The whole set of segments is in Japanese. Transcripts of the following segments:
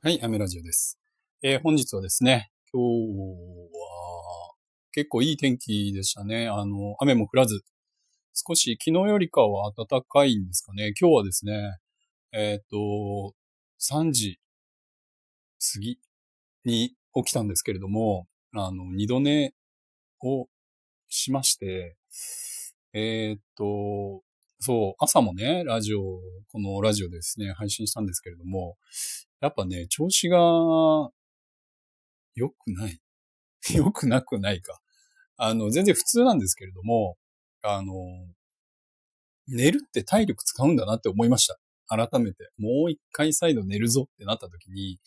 はい、アメラジオです。えー、本日はですね、今日は結構いい天気でしたね。あの、雨も降らず、少し昨日よりかは暖かいんですかね。今日はですね、えっ、ー、と、3時過ぎに起きたんですけれども、あの、二度寝をしまして、えっ、ー、と、そう、朝もね、ラジオ、このラジオですね、配信したんですけれども、やっぱね、調子が良くない。良くなくないか。あの、全然普通なんですけれども、あの、寝るって体力使うんだなって思いました。改めて。もう一回再度寝るぞってなった時に、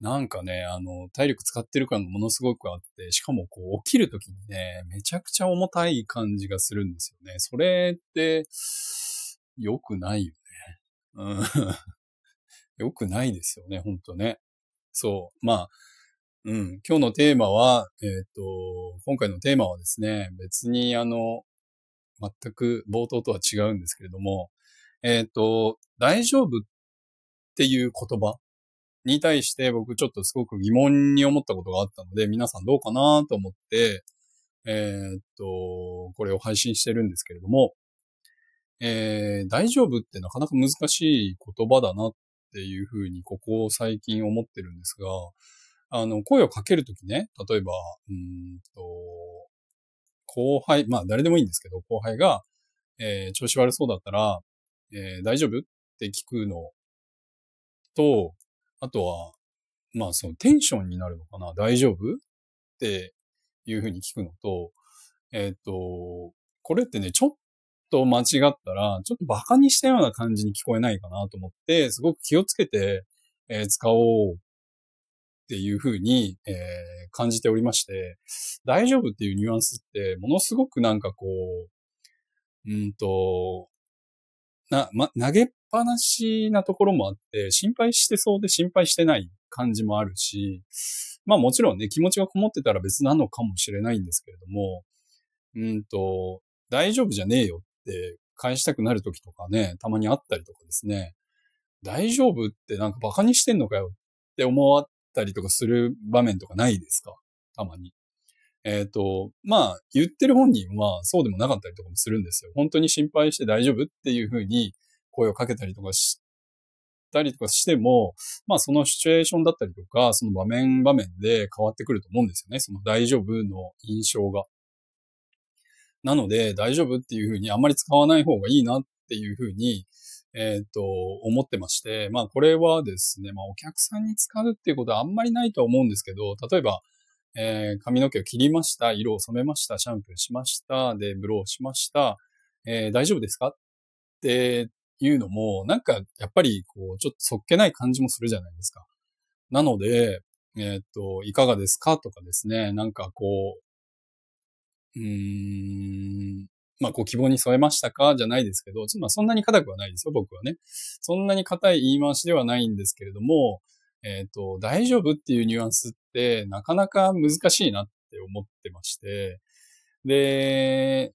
なんかね、あの、体力使ってる感がものすごくあって、しかもこう、起きるときにね、めちゃくちゃ重たい感じがするんですよね。それって、良くないよね。うん。良くないですよね、ほんとね。そう。まあ、うん。今日のテーマは、えっ、ー、と、今回のテーマはですね、別にあの、全く冒頭とは違うんですけれども、えっ、ー、と、大丈夫っていう言葉に対して僕ちょっとすごく疑問に思ったことがあったので、皆さんどうかなと思って、え、っと、これを配信してるんですけれども、え、大丈夫ってなかなか難しい言葉だなっっていうふうにここを最近思ってるんですが、あの、声をかけるときね、例えば、うんと、後輩、まあ誰でもいいんですけど、後輩が、えー、調子悪そうだったら、えー、大丈夫って聞くのと、あとは、まあそのテンションになるのかな大丈夫っていうふうに聞くのと、えっ、ー、と、これってね、ちょっと間違ったら、ちょっと馬鹿にしたような感じに聞こえないかなと思って、すごく気をつけて、えー、使おうっていうふうに、えー、感じておりまして、大丈夫っていうニュアンスって、ものすごくなんかこう、うんと、な、ま、投げっぱなしなところもあって、心配してそうで心配してない感じもあるし、まあもちろんね、気持ちがこもってたら別なのかもしれないんですけれども、うんと、大丈夫じゃねえよって返したくなる時とかね、たまにあったりとかですね、大丈夫ってなんか馬鹿にしてんのかよって思わったりとかする場面とかないですか？たまに。えっ、ー、と、まあ、言ってる本人はそうでもなかったりとかもするんですよ。本当に心配して大丈夫っていうふうに声をかけたりとかしたりとかしても、まあそのシチュエーションだったりとか、その場面場面で変わってくると思うんですよね。その大丈夫の印象が。なので、大丈夫っていうふうにあんまり使わない方がいいなっていうふうに、えっ、と、思ってまして、まあこれはですね、まあお客さんに使うっていうことはあんまりないと思うんですけど、例えば、えー、髪の毛を切りました、色を染めました、シャンプーしました、で、ブローしました、えー、大丈夫ですかっていうのも、なんかやっぱりこう、ちょっとそっけない感じもするじゃないですか。なので、えっ、と、いかがですかとかですね、なんかこう、うーん、まあ、こう希望に添えましたか？じゃないですけど、まあそんなに硬くはないですよ、僕はね。そんなに硬い言い回しではないんですけれども、えっ、ー、と、大丈夫っていうニュアンスってなかなか難しいなって思ってまして、で、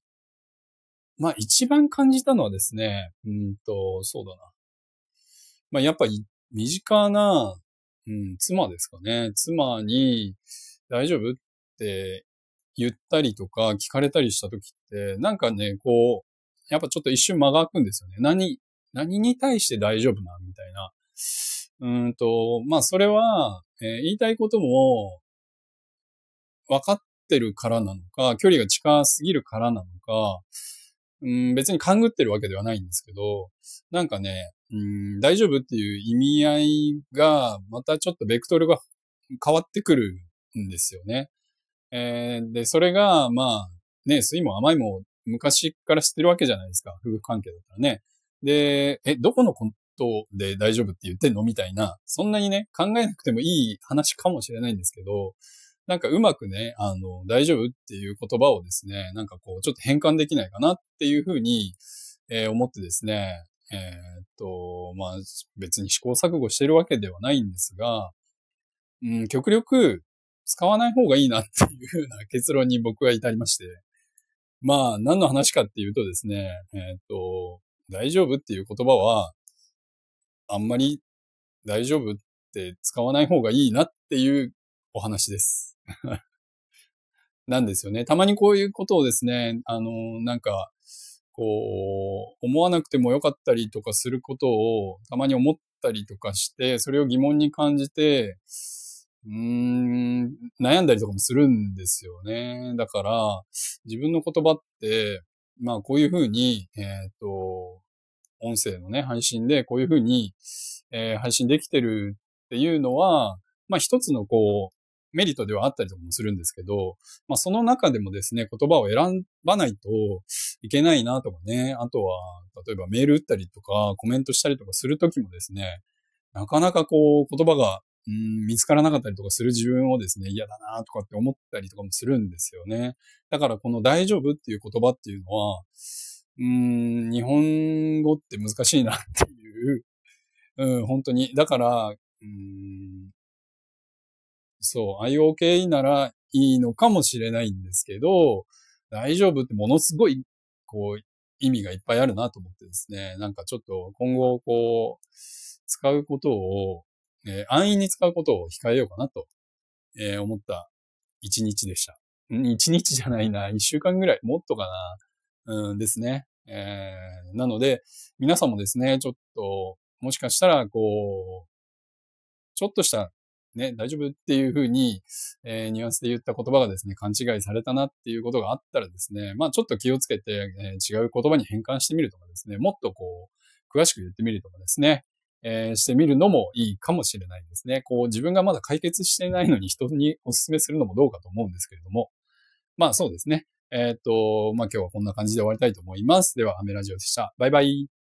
まあ一番感じたのはですね、うんと、そうだな。まあやっぱり身近な、うん、妻ですかね。妻に大丈夫って言ったりとか聞かれたりした時って、なんかね、こう、やっぱちょっと一瞬間が空くんですよね。何、何に対して大丈夫なみたいな。うんと、まあそれは、えー、言いたいことも分かってるからなのか、距離が近すぎるからなのか、うん、別に勘ぐってるわけではないんですけど、なんかね、うん、大丈夫っていう意味合いが、またちょっとベクトルが変わってくるんですよね。えー、で、それが、まあ、ね、酸いも甘いも昔から知ってるわけじゃないですか。夫婦関係だったらね。で、え、どこのことで大丈夫って言ってんのみたいな、そんなにね、考えなくてもいい話かもしれないんですけど、なんかうまくね、あの、大丈夫っていう言葉をですね、なんかこう、ちょっと変換できないかなっていうふうに、えー、思ってですね、えー、っと、まあ、別に試行錯誤してるわけではないんですが、うん、極力使わない方がいいなっていうふうな結論に僕は至りまして、まあ、何の話かっていうとですね、えー、っと、大丈夫っていう言葉は、あんまり大丈夫って使わない方がいいなっていうお話です。なんですよね。たまにこういうことをですね、あの、なんか、こう、思わなくてもよかったりとかすることをたまに思ったりとかして、それを疑問に感じて、うん、悩んだりとかもするんですよね。だから、自分の言葉って、まあこういうふうに、えっ、ー、と、音声のね、配信でこういうふうに、えー、配信できてるっていうのは、まあ一つのこう、メリットではあったりとかもするんですけど、まあその中でもですね、言葉を選ばないといけないなとかね、あとは、例えばメール打ったりとか、コメントしたりとかするときもですね、なかなかこう言葉がうん見つからなかったりとかする自分をですね、嫌だなとかって思ったりとかもするんですよね。だからこの大丈夫っていう言葉っていうのは、うん、日本語って難しいなっていう、うん、本当に。だから、うんそう、IOK ならいいのかもしれないんですけど、大丈夫ってものすごい、こう、意味がいっぱいあるなと思ってですね、なんかちょっと今後、こう、使うことを、えー、安易に使うことを控えようかなと、えー、思った一日でした。一日じゃないな、一週間ぐらい、もっとかな、うんですね。えー、なので、皆さんもですね、ちょっと、もしかしたら、こう、ちょっとしたね、大丈夫っていうふうに、えー、ニュアンスで言った言葉がですね、勘違いされたなっていうことがあったらですね、まあちょっと気をつけて、えー、違う言葉に変換してみるとかですね、もっとこう、詳しく言ってみるとかですね、えー、してみるのもいいかもしれないですね。こう、自分がまだ解決してないのに人にお勧めするのもどうかと思うんですけれども、まあそうですね。えっ、と、まあ今日はこんな感じで終わりたいと思います。では、アメラジオでした。バイバイ。